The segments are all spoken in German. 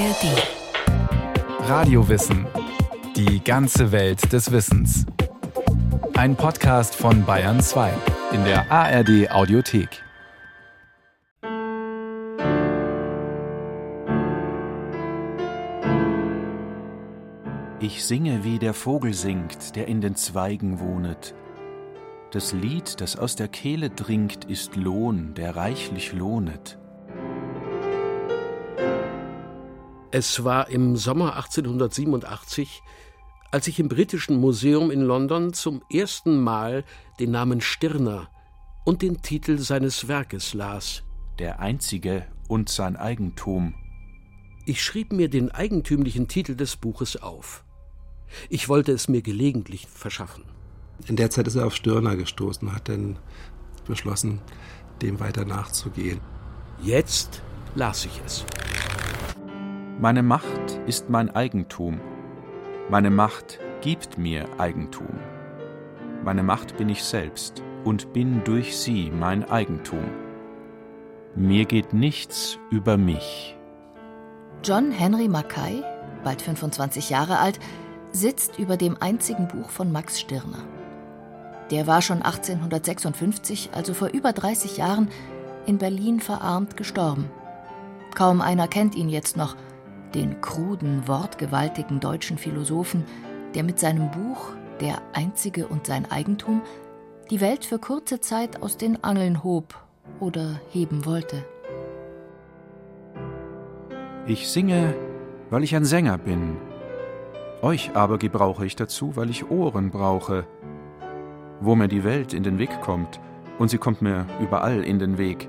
ARD. Radiowissen. Die ganze Welt des Wissens. Ein Podcast von Bayern 2 in der ARD Audiothek. Ich singe, wie der Vogel singt, der in den Zweigen wohnet. Das Lied, das aus der Kehle dringt, ist Lohn, der reichlich lohnet. Es war im Sommer 1887, als ich im Britischen Museum in London zum ersten Mal den Namen Stirner und den Titel seines Werkes las. Der einzige und sein Eigentum. Ich schrieb mir den eigentümlichen Titel des Buches auf. Ich wollte es mir gelegentlich verschaffen. In der Zeit ist er auf Stirner gestoßen und hat dann beschlossen, dem weiter nachzugehen. Jetzt las ich es. Meine Macht ist mein Eigentum. Meine Macht gibt mir Eigentum. Meine Macht bin ich selbst und bin durch sie mein Eigentum. Mir geht nichts über mich. John Henry Mackay, bald 25 Jahre alt, sitzt über dem einzigen Buch von Max Stirner. Der war schon 1856, also vor über 30 Jahren, in Berlin verarmt gestorben. Kaum einer kennt ihn jetzt noch – den kruden, wortgewaltigen deutschen Philosophen, der mit seinem Buch Der Einzige und sein Eigentum die Welt für kurze Zeit aus den Angeln hob oder heben wollte. Ich singe, weil ich ein Sänger bin. Euch aber gebrauche ich dazu, weil ich Ohren brauche. Wo mir die Welt in den Weg kommt, und sie kommt mir überall in den Weg,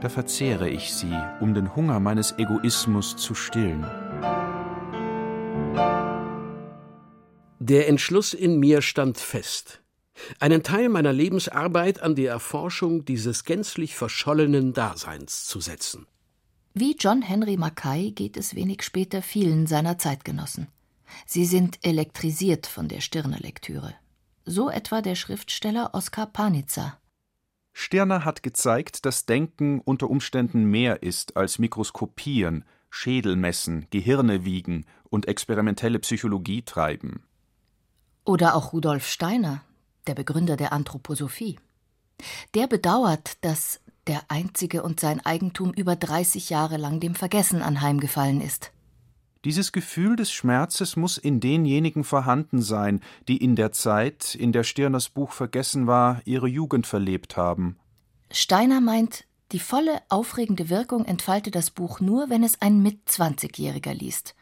da verzehre ich sie, um den Hunger meines Egoismus zu stillen. Der Entschluss in mir stand fest, einen Teil meiner Lebensarbeit an die Erforschung dieses gänzlich verschollenen Daseins zu setzen. Wie John Henry Mackay geht es wenig später vielen seiner Zeitgenossen. Sie sind elektrisiert von der Stirner-Lektüre. So etwa der Schriftsteller Oskar Panizza. Stirner hat gezeigt, dass Denken unter Umständen mehr ist als Mikroskopieren, Schädel messen, Gehirne wiegen und experimentelle Psychologie treiben. Oder auch Rudolf Steiner, der Begründer der Anthroposophie. Der bedauert, dass der Einzige und sein Eigentum über 30 Jahre lang dem Vergessen anheimgefallen ist. Dieses Gefühl des Schmerzes muss in denjenigen vorhanden sein, die in der Zeit, in der Stirners Buch vergessen war, ihre Jugend verlebt haben. Steiner meint, die volle aufregende Wirkung entfalte das Buch nur, wenn es ein Mitzwanzigjähriger liest.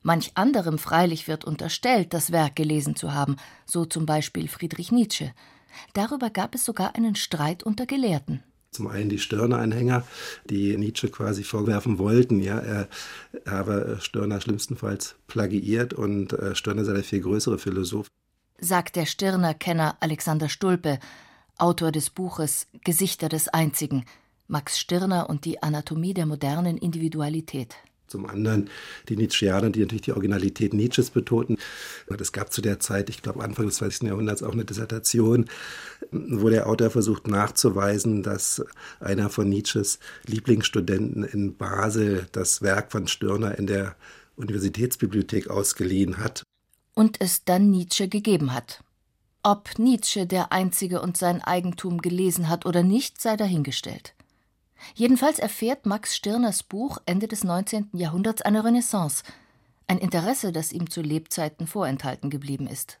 Manch anderem freilich wird unterstellt, das Werk gelesen zu haben, so zum Beispiel Friedrich Nietzsche. Darüber gab es sogar einen Streit unter Gelehrten. Zum einen die Stirner-Anhänger, die Nietzsche quasi vorwerfen wollten, ja, er habe Stirner schlimmstenfalls plagiiert und äh, Stirner sei der viel größere Philosoph. Sagt der Stirner-Kenner Alexander Stulpe, Autor des Buches Gesichter des Einzigen, Max Stirner und die Anatomie der modernen Individualität. Zum anderen die Nietzscheaner, die natürlich die Originalität Nietzsches betonten. Es gab zu der Zeit, ich glaube Anfang des 20. Jahrhunderts, auch eine Dissertation, wo der Autor versucht nachzuweisen, dass einer von Nietzsches Lieblingsstudenten in Basel das Werk von Stirner in der Universitätsbibliothek ausgeliehen hat. Und es dann Nietzsche gegeben hat. Ob Nietzsche der Einzige und sein Eigentum gelesen hat oder nicht, sei dahingestellt. Jedenfalls erfährt Max Stirners Buch Ende des 19. Jahrhunderts eine Renaissance, ein Interesse, das ihm zu Lebzeiten vorenthalten geblieben ist.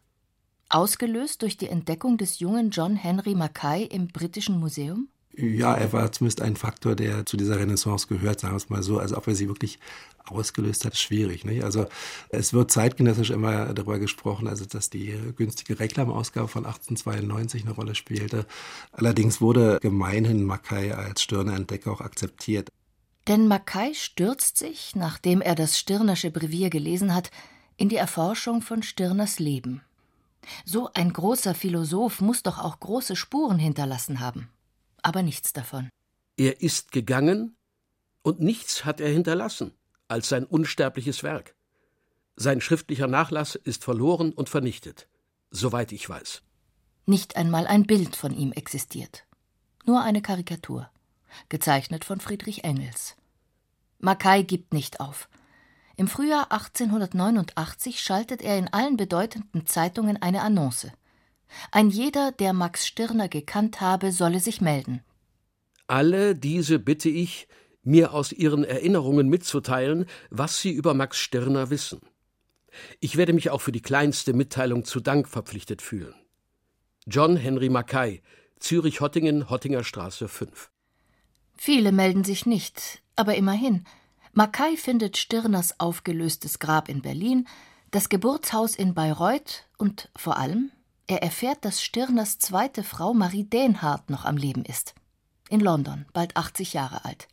Ausgelöst durch die Entdeckung des jungen John Henry Mackay im Britischen Museum? Ja, er war zumindest ein Faktor, der zu dieser Renaissance gehört, sagen wir es mal so. Also ob er sie wirklich ausgelöst hat, ist schwierig. Nicht? Also es wird zeitgenössisch immer darüber gesprochen, also dass die günstige Reklamausgabe von 1892 eine Rolle spielte. Allerdings wurde gemeinhin Mackay als Stirner Entdecker auch akzeptiert. Denn Mackay stürzt sich, nachdem er das Stirnersche Brevier gelesen hat, in die Erforschung von Stirners Leben. So ein großer Philosoph muss doch auch große Spuren hinterlassen haben aber nichts davon. Er ist gegangen und nichts hat er hinterlassen als sein unsterbliches Werk. Sein schriftlicher Nachlass ist verloren und vernichtet, soweit ich weiß. Nicht einmal ein Bild von ihm existiert. Nur eine Karikatur, gezeichnet von Friedrich Engels. Mackay gibt nicht auf. Im Frühjahr 1889 schaltet er in allen bedeutenden Zeitungen eine Annonce. Ein jeder, der Max Stirner gekannt habe, solle sich melden. Alle diese bitte ich, mir aus ihren Erinnerungen mitzuteilen, was sie über Max Stirner wissen. Ich werde mich auch für die kleinste Mitteilung zu Dank verpflichtet fühlen. John Henry Mackay, Zürich-Hottingen, Hottinger Straße 5. Viele melden sich nicht, aber immerhin. Mackay findet Stirners aufgelöstes Grab in Berlin, das Geburtshaus in Bayreuth und vor allem, er erfährt, dass Stirners zweite Frau Marie Dehnhardt noch am Leben ist. In London, bald 80 Jahre alt.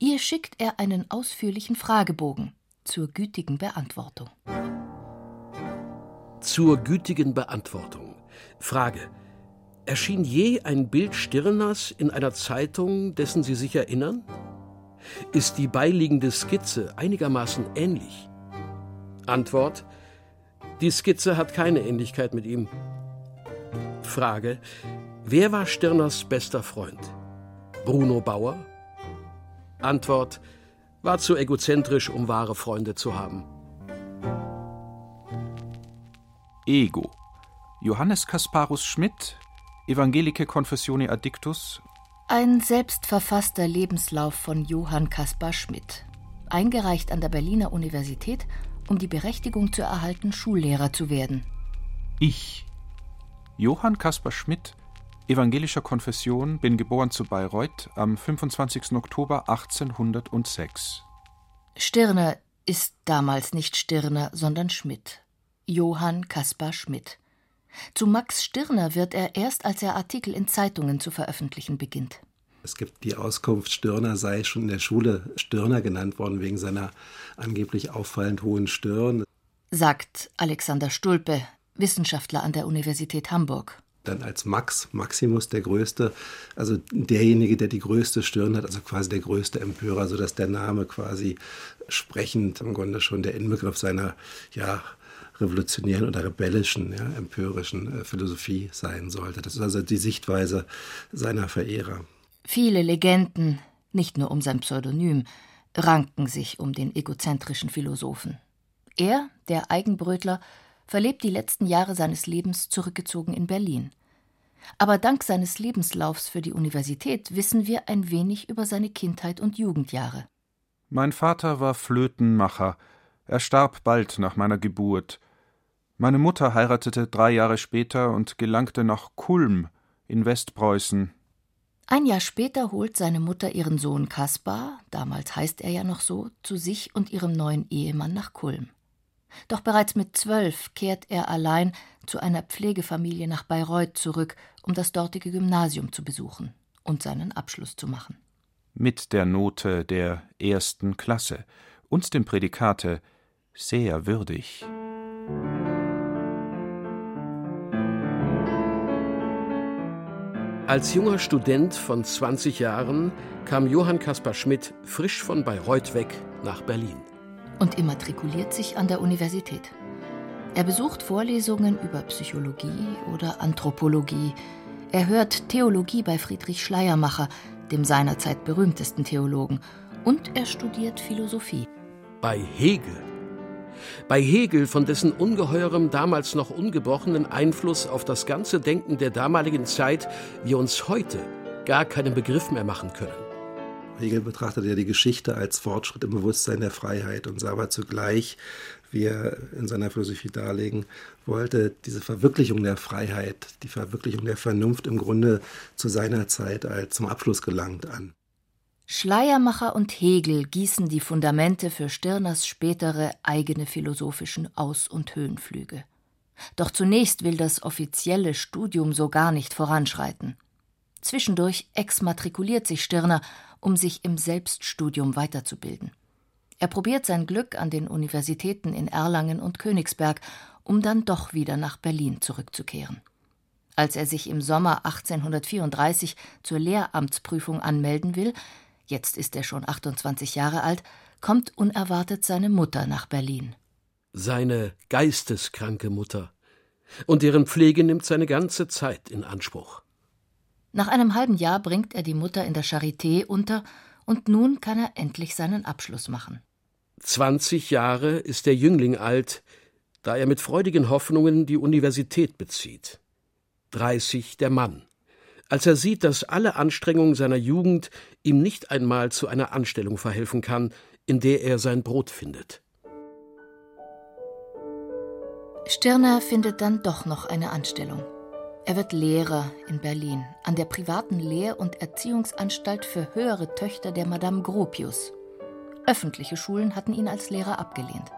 Ihr schickt er einen ausführlichen Fragebogen zur gütigen Beantwortung. Zur gütigen Beantwortung. Frage. Erschien je ein Bild Stirners in einer Zeitung, dessen Sie sich erinnern? Ist die beiliegende Skizze einigermaßen ähnlich? Antwort. Die Skizze hat keine Ähnlichkeit mit ihm. Frage. Wer war Stirners bester Freund? Bruno Bauer? Antwort. War zu egozentrisch, um wahre Freunde zu haben. Ego. Johannes Kasparus Schmidt, Evangelike Confessione Addictus. Ein selbstverfasster Lebenslauf von Johann Kaspar Schmidt. Eingereicht an der Berliner Universität, um die Berechtigung zu erhalten, Schullehrer zu werden. Ich. Johann Kaspar Schmidt, evangelischer Konfession, bin geboren zu Bayreuth am 25. Oktober 1806. Stirner ist damals nicht Stirner, sondern Schmidt. Johann Kaspar Schmidt. Zu Max Stirner wird er erst, als er Artikel in Zeitungen zu veröffentlichen beginnt. Es gibt die Auskunft, Stirner sei schon in der Schule Stirner genannt worden wegen seiner angeblich auffallend hohen Stirn. Sagt Alexander Stulpe, Wissenschaftler an der Universität Hamburg. Dann als Max, Maximus der Größte, also derjenige, der die größte Stirn hat, also quasi der größte Empörer, sodass der Name quasi sprechend im Grunde schon der Inbegriff seiner, ja, revolutionären oder rebellischen, ja, empörischen äh, Philosophie sein sollte. Das ist also die Sichtweise seiner Verehrer. Viele Legenden, nicht nur um sein Pseudonym, ranken sich um den egozentrischen Philosophen. Er, der Eigenbrötler, verlebt die letzten Jahre seines Lebens zurückgezogen in Berlin. Aber dank seines Lebenslaufs für die Universität wissen wir ein wenig über seine Kindheit und Jugendjahre. Mein Vater war Flötenmacher. Er starb bald nach meiner Geburt. Meine Mutter heiratete drei Jahre später und gelangte nach Kulm in Westpreußen. Ein Jahr später holt seine Mutter ihren Sohn Kaspar, damals heißt er ja noch so, zu sich und ihrem neuen Ehemann nach Kulm. Doch bereits mit zwölf kehrt er allein zu einer Pflegefamilie nach Bayreuth zurück, um das dortige Gymnasium zu besuchen und seinen Abschluss zu machen. Mit der Note der ersten Klasse und dem Prädikate sehr würdig. Als junger Student von 20 Jahren kam Johann Caspar Schmidt frisch von Bayreuth weg nach Berlin. Und immatrikuliert sich an der Universität. Er besucht Vorlesungen über Psychologie oder Anthropologie. Er hört Theologie bei Friedrich Schleiermacher, dem seinerzeit berühmtesten Theologen. Und er studiert Philosophie. Bei Hegel bei Hegel, von dessen ungeheurem, damals noch ungebrochenen Einfluss auf das ganze Denken der damaligen Zeit wir uns heute gar keinen Begriff mehr machen können. Hegel betrachtete ja die Geschichte als Fortschritt im Bewusstsein der Freiheit und sah aber zugleich, wie er in seiner Philosophie darlegen wollte, diese Verwirklichung der Freiheit, die Verwirklichung der Vernunft im Grunde zu seiner Zeit als zum Abschluss gelangt an. Schleiermacher und Hegel gießen die Fundamente für Stirners spätere eigene philosophischen Aus- und Höhenflüge. Doch zunächst will das offizielle Studium so gar nicht voranschreiten. Zwischendurch exmatrikuliert sich Stirner, um sich im Selbststudium weiterzubilden. Er probiert sein Glück an den Universitäten in Erlangen und Königsberg, um dann doch wieder nach Berlin zurückzukehren. Als er sich im Sommer 1834 zur Lehramtsprüfung anmelden will, jetzt ist er schon 28 Jahre alt, kommt unerwartet seine Mutter nach Berlin. Seine geisteskranke Mutter. Und deren Pflege nimmt seine ganze Zeit in Anspruch. Nach einem halben Jahr bringt er die Mutter in der Charité unter und nun kann er endlich seinen Abschluss machen. 20 Jahre ist der Jüngling alt, da er mit freudigen Hoffnungen die Universität bezieht. 30 der Mann, als er sieht, dass alle Anstrengungen seiner Jugend ihm nicht einmal zu einer Anstellung verhelfen kann, in der er sein Brot findet. Stirner findet dann doch noch eine Anstellung. Er wird Lehrer in Berlin an der privaten Lehr- und Erziehungsanstalt für höhere Töchter der Madame Gropius. Öffentliche Schulen hatten ihn als Lehrer abgelehnt.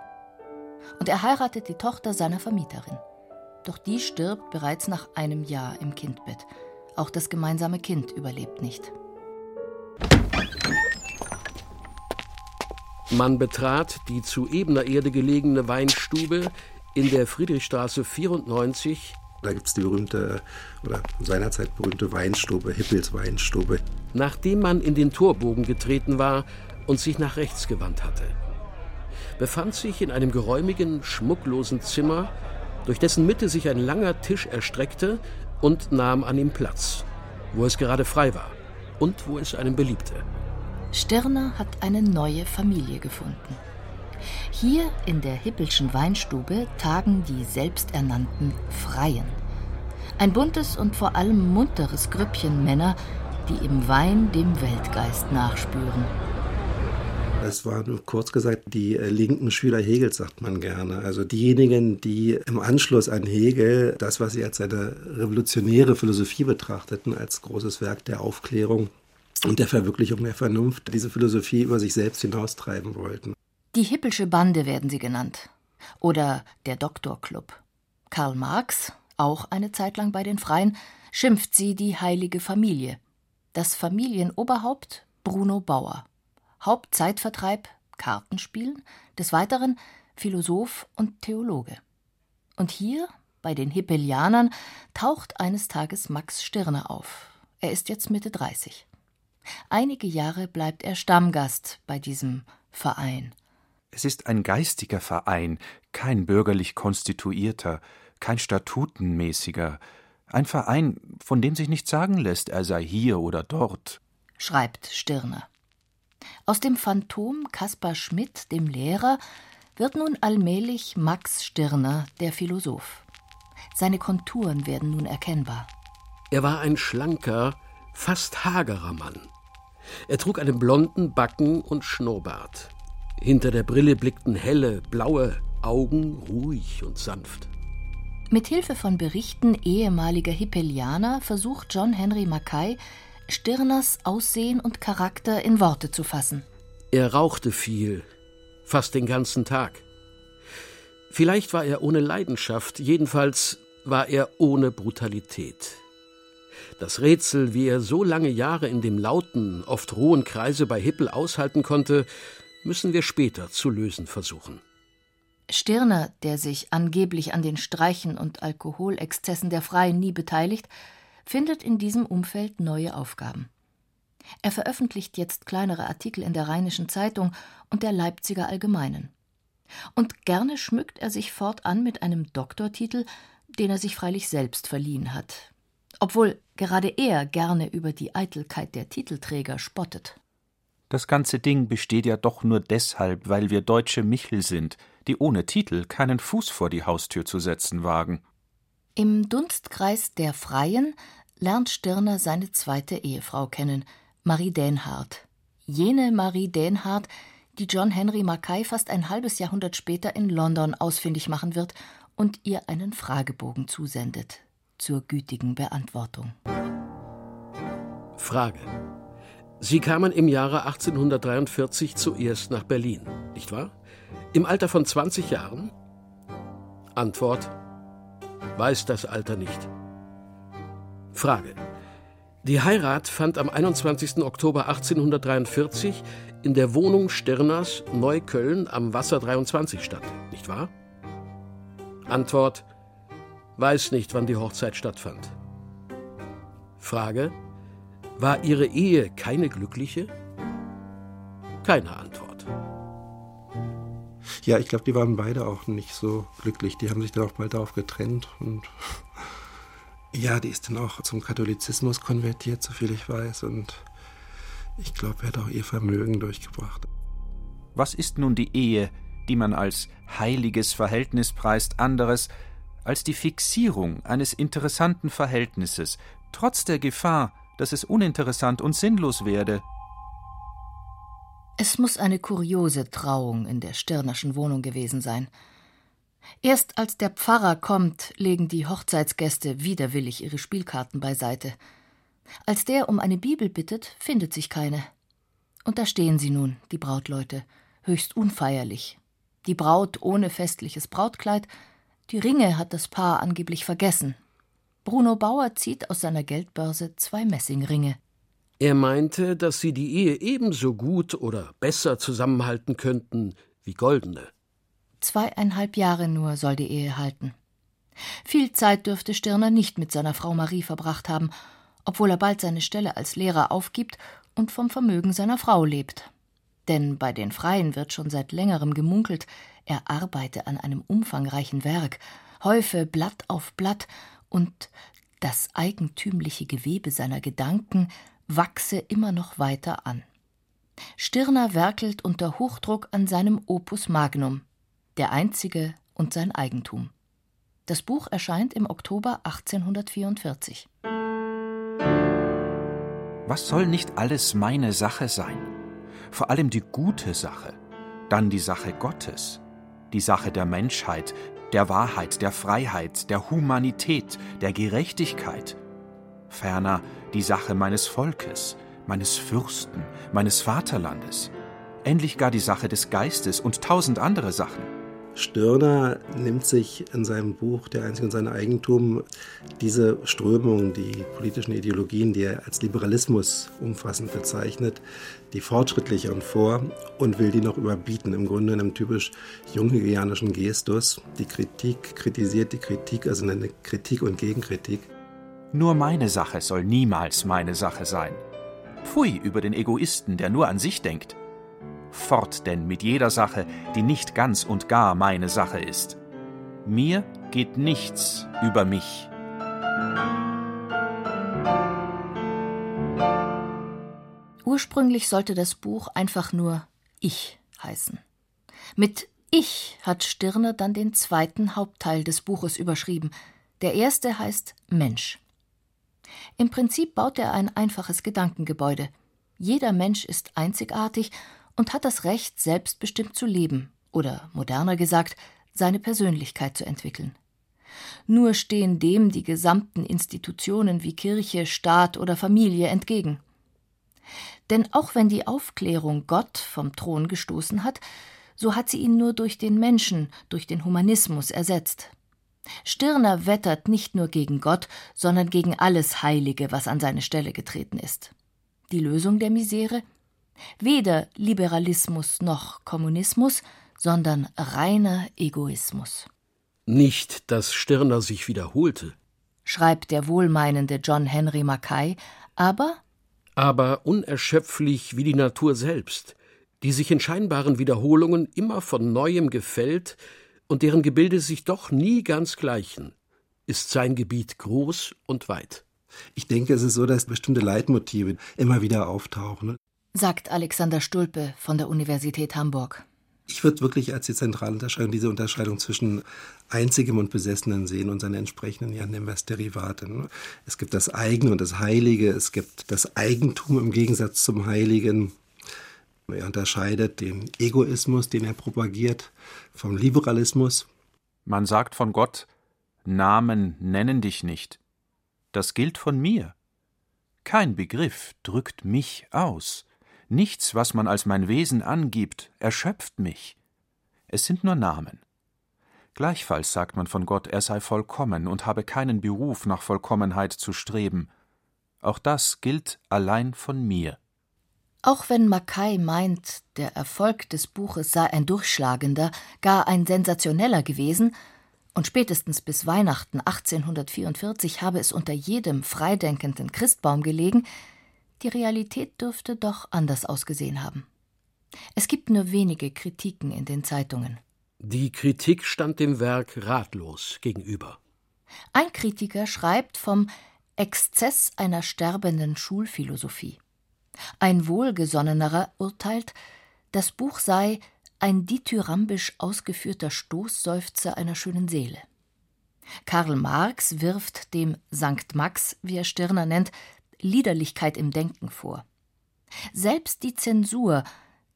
Und er heiratet die Tochter seiner Vermieterin. Doch die stirbt bereits nach einem Jahr im Kindbett. Auch das gemeinsame Kind überlebt nicht. Man betrat die zu ebener Erde gelegene Weinstube in der Friedrichstraße 94 da gibt es die berühmte, oder seinerzeit berühmte Weinstube, Hippels Weinstube. Nachdem man in den Torbogen getreten war und sich nach rechts gewandt hatte, befand sich in einem geräumigen, schmucklosen Zimmer, durch dessen Mitte sich ein langer Tisch erstreckte und nahm an ihm Platz, wo es gerade frei war und wo es einem beliebte. Stirner hat eine neue Familie gefunden. Hier in der Hippelschen Weinstube tagen die selbsternannten Freien. Ein buntes und vor allem munteres Grüppchen Männer, die im Wein dem Weltgeist nachspüren. Es waren kurz gesagt die äh, linken Schüler Hegels, sagt man gerne. Also diejenigen, die im Anschluss an Hegel das, was sie als eine revolutionäre Philosophie betrachteten, als großes Werk der Aufklärung und der Verwirklichung der Vernunft, diese Philosophie über sich selbst hinaustreiben wollten. Die Hippelsche Bande werden sie genannt. Oder der Doktorclub. Karl Marx, auch eine Zeit lang bei den Freien, schimpft sie die heilige Familie. Das Familienoberhaupt Bruno Bauer. Hauptzeitvertreib Kartenspielen, des Weiteren Philosoph und Theologe. Und hier, bei den Hippelianern, taucht eines Tages Max Stirner auf. Er ist jetzt Mitte 30. Einige Jahre bleibt er Stammgast bei diesem Verein. Es ist ein geistiger Verein, kein bürgerlich konstituierter, kein statutenmäßiger, ein Verein, von dem sich nicht sagen lässt, er sei hier oder dort, schreibt Stirner. Aus dem Phantom Kaspar Schmidt, dem Lehrer, wird nun allmählich Max Stirner, der Philosoph. Seine Konturen werden nun erkennbar. Er war ein schlanker, fast hagerer Mann. Er trug einen blonden Backen und Schnurrbart. Hinter der Brille blickten helle, blaue Augen, ruhig und sanft. Mit Hilfe von Berichten ehemaliger Hippelianer versucht John Henry Mackay, Stirners Aussehen und Charakter in Worte zu fassen. Er rauchte viel, fast den ganzen Tag. Vielleicht war er ohne Leidenschaft, jedenfalls war er ohne Brutalität. Das Rätsel, wie er so lange Jahre in dem lauten, oft rohen Kreise bei Hippel aushalten konnte, müssen wir später zu lösen versuchen. Stirner, der sich angeblich an den Streichen und Alkoholexzessen der Freien nie beteiligt, findet in diesem Umfeld neue Aufgaben. Er veröffentlicht jetzt kleinere Artikel in der Rheinischen Zeitung und der Leipziger Allgemeinen. Und gerne schmückt er sich fortan mit einem Doktortitel, den er sich freilich selbst verliehen hat. Obwohl gerade er gerne über die Eitelkeit der Titelträger spottet. Das ganze Ding besteht ja doch nur deshalb, weil wir deutsche Michel sind, die ohne Titel keinen Fuß vor die Haustür zu setzen wagen. Im Dunstkreis der Freien lernt Stirner seine zweite Ehefrau kennen, Marie Dänhardt. Jene Marie Dänhardt, die John Henry Mackay fast ein halbes Jahrhundert später in London ausfindig machen wird und ihr einen Fragebogen zusendet zur gütigen Beantwortung. Frage. Sie kamen im Jahre 1843 zuerst nach Berlin, nicht wahr? Im Alter von 20 Jahren? Antwort: Weiß das Alter nicht. Frage: Die Heirat fand am 21. Oktober 1843 in der Wohnung Stirners Neukölln am Wasser 23 statt, nicht wahr? Antwort: Weiß nicht, wann die Hochzeit stattfand. Frage: war Ihre Ehe keine glückliche? Keine Antwort. Ja, ich glaube, die waren beide auch nicht so glücklich. Die haben sich dann auch bald darauf getrennt. Und ja, die ist dann auch zum Katholizismus konvertiert, soviel ich weiß. Und ich glaube, er hat auch ihr Vermögen durchgebracht. Was ist nun die Ehe, die man als heiliges Verhältnis preist, anderes als die Fixierung eines interessanten Verhältnisses, trotz der Gefahr, dass es uninteressant und sinnlos werde? Es muss eine kuriose Trauung in der Stirnerschen Wohnung gewesen sein. Erst als der Pfarrer kommt, legen die Hochzeitsgäste widerwillig ihre Spielkarten beiseite. Als der um eine Bibel bittet, findet sich keine. Und da stehen sie nun, die Brautleute, höchst unfeierlich. Die Braut ohne festliches Brautkleid, die Ringe hat das Paar angeblich vergessen. Bruno Bauer zieht aus seiner Geldbörse zwei Messingringe. Er meinte, dass sie die Ehe ebenso gut oder besser zusammenhalten könnten wie goldene. Zweieinhalb Jahre nur soll die Ehe halten. Viel Zeit dürfte Stirner nicht mit seiner Frau Marie verbracht haben, obwohl er bald seine Stelle als Lehrer aufgibt und vom Vermögen seiner Frau lebt. Denn bei den Freien wird schon seit längerem gemunkelt, er arbeite an einem umfangreichen Werk, häufe Blatt auf Blatt und das eigentümliche Gewebe seiner Gedanken wachse immer noch weiter an. Stirner werkelt unter Hochdruck an seinem Opus Magnum, der einzige und sein Eigentum. Das Buch erscheint im Oktober 1844. Was soll nicht alles meine Sache sein? Vor allem die gute Sache, dann die Sache Gottes, die Sache der Menschheit, der Wahrheit, der Freiheit, der Humanität, der Gerechtigkeit, ferner die Sache meines Volkes, meines Fürsten, meines Vaterlandes, endlich gar die Sache des Geistes und tausend andere Sachen. Stirner nimmt sich in seinem Buch Der Einzige und sein Eigentum diese Strömungen, die politischen Ideologien, die er als Liberalismus umfassend bezeichnet, die fortschrittlicheren vor und will die noch überbieten, im Grunde in einem typisch junghegelianischen Gestus. Die Kritik kritisiert die Kritik, also eine Kritik und Gegenkritik. Nur meine Sache soll niemals meine Sache sein. Pfui über den Egoisten, der nur an sich denkt. Fort denn mit jeder Sache, die nicht ganz und gar meine Sache ist. Mir geht nichts über mich. Ursprünglich sollte das Buch einfach nur Ich heißen. Mit Ich hat Stirner dann den zweiten Hauptteil des Buches überschrieben. Der erste heißt Mensch. Im Prinzip baut er ein einfaches Gedankengebäude. Jeder Mensch ist einzigartig und hat das Recht, selbstbestimmt zu leben oder, moderner gesagt, seine Persönlichkeit zu entwickeln. Nur stehen dem die gesamten Institutionen wie Kirche, Staat oder Familie entgegen. Denn auch wenn die Aufklärung Gott vom Thron gestoßen hat, so hat sie ihn nur durch den Menschen, durch den Humanismus ersetzt. Stirner wettert nicht nur gegen Gott, sondern gegen alles Heilige, was an seine Stelle getreten ist. Die Lösung der Misere? Weder Liberalismus noch Kommunismus, sondern reiner Egoismus. Nicht, dass Stirner sich wiederholte, schreibt der wohlmeinende John Henry Mackay, aber aber unerschöpflich wie die Natur selbst, die sich in scheinbaren Wiederholungen immer von neuem gefällt und deren Gebilde sich doch nie ganz gleichen, ist sein Gebiet groß und weit. Ich denke, es ist so, dass bestimmte Leitmotive immer wieder auftauchen sagt Alexander Stulpe von der Universität Hamburg. Ich würde wirklich als die zentrale Unterscheidung diese Unterscheidung zwischen Einzigem und Besessenen sehen und seine entsprechenden, ja, nehmen wir es Derivate. Ne? Es gibt das Eigene und das Heilige, es gibt das Eigentum im Gegensatz zum Heiligen. Er unterscheidet den Egoismus, den er propagiert, vom Liberalismus. Man sagt von Gott, Namen nennen dich nicht. Das gilt von mir. Kein Begriff drückt mich aus. Nichts, was man als mein Wesen angibt, erschöpft mich. Es sind nur Namen. Gleichfalls sagt man von Gott, er sei vollkommen und habe keinen Beruf nach Vollkommenheit zu streben. Auch das gilt allein von mir. Auch wenn Mackay meint, der Erfolg des Buches sei ein durchschlagender, gar ein sensationeller gewesen, und spätestens bis Weihnachten 1844 habe es unter jedem freidenkenden Christbaum gelegen, die Realität dürfte doch anders ausgesehen haben. Es gibt nur wenige Kritiken in den Zeitungen. Die Kritik stand dem Werk ratlos gegenüber. Ein Kritiker schreibt vom Exzess einer sterbenden Schulphilosophie. Ein wohlgesonnenerer urteilt, Das Buch sei ein dithyrambisch ausgeführter Stoßseufzer einer schönen Seele. Karl Marx wirft dem Sankt Max, wie er Stirner nennt, Liederlichkeit im Denken vor. Selbst die Zensur,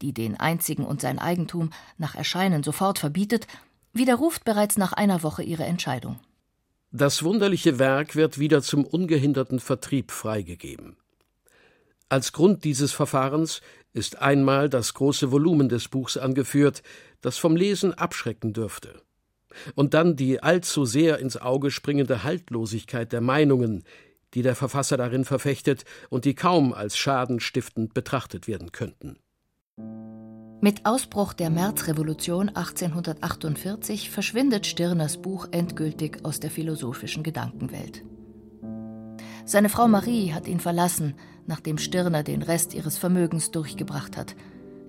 die den einzigen und sein Eigentum nach Erscheinen sofort verbietet, widerruft bereits nach einer Woche ihre Entscheidung. Das wunderliche Werk wird wieder zum ungehinderten Vertrieb freigegeben. Als Grund dieses Verfahrens ist einmal das große Volumen des Buchs angeführt, das vom Lesen abschrecken dürfte. Und dann die allzu sehr ins Auge springende Haltlosigkeit der Meinungen, die der Verfasser darin verfechtet und die kaum als schadenstiftend betrachtet werden könnten. Mit Ausbruch der Märzrevolution 1848 verschwindet Stirners Buch endgültig aus der philosophischen Gedankenwelt. Seine Frau Marie hat ihn verlassen, nachdem Stirner den Rest ihres Vermögens durchgebracht hat.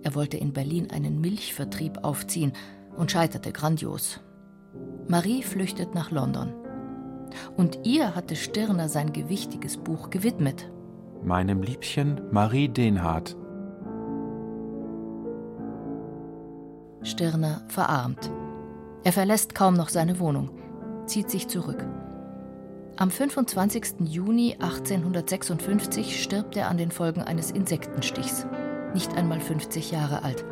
Er wollte in Berlin einen Milchvertrieb aufziehen und scheiterte grandios. Marie flüchtet nach London. Und ihr hatte Stirner sein gewichtiges Buch gewidmet. Meinem Liebchen Marie Denhardt. Stirner verarmt. Er verlässt kaum noch seine Wohnung, zieht sich zurück. Am 25. Juni 1856 stirbt er an den Folgen eines Insektenstichs, nicht einmal 50 Jahre alt.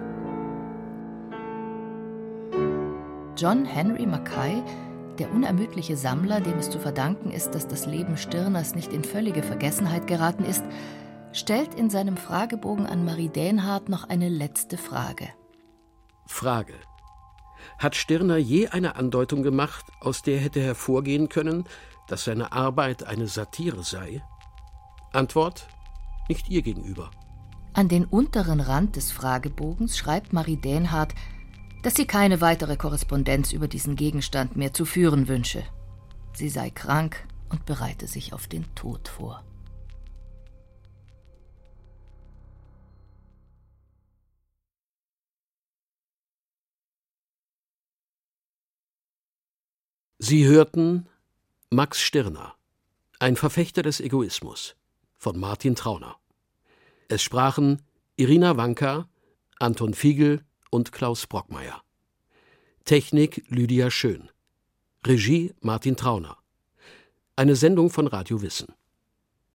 John Henry Mackay, der unermüdliche Sammler, dem es zu verdanken ist, dass das Leben Stirners nicht in völlige Vergessenheit geraten ist, stellt in seinem Fragebogen an Marie Dänhardt noch eine letzte Frage. Frage. Hat Stirner je eine Andeutung gemacht, aus der hätte hervorgehen können, dass seine Arbeit eine Satire sei? Antwort: Nicht ihr gegenüber. An den unteren Rand des Fragebogens schreibt Marie Dänhardt, dass sie keine weitere Korrespondenz über diesen Gegenstand mehr zu führen wünsche. Sie sei krank und bereite sich auf den Tod vor. Sie hörten Max Stirner, ein Verfechter des Egoismus von Martin Trauner. Es sprachen Irina Wanka, Anton Fiegel und Klaus Brockmeier. Technik Lydia Schön. Regie Martin Trauner. Eine Sendung von Radio Wissen.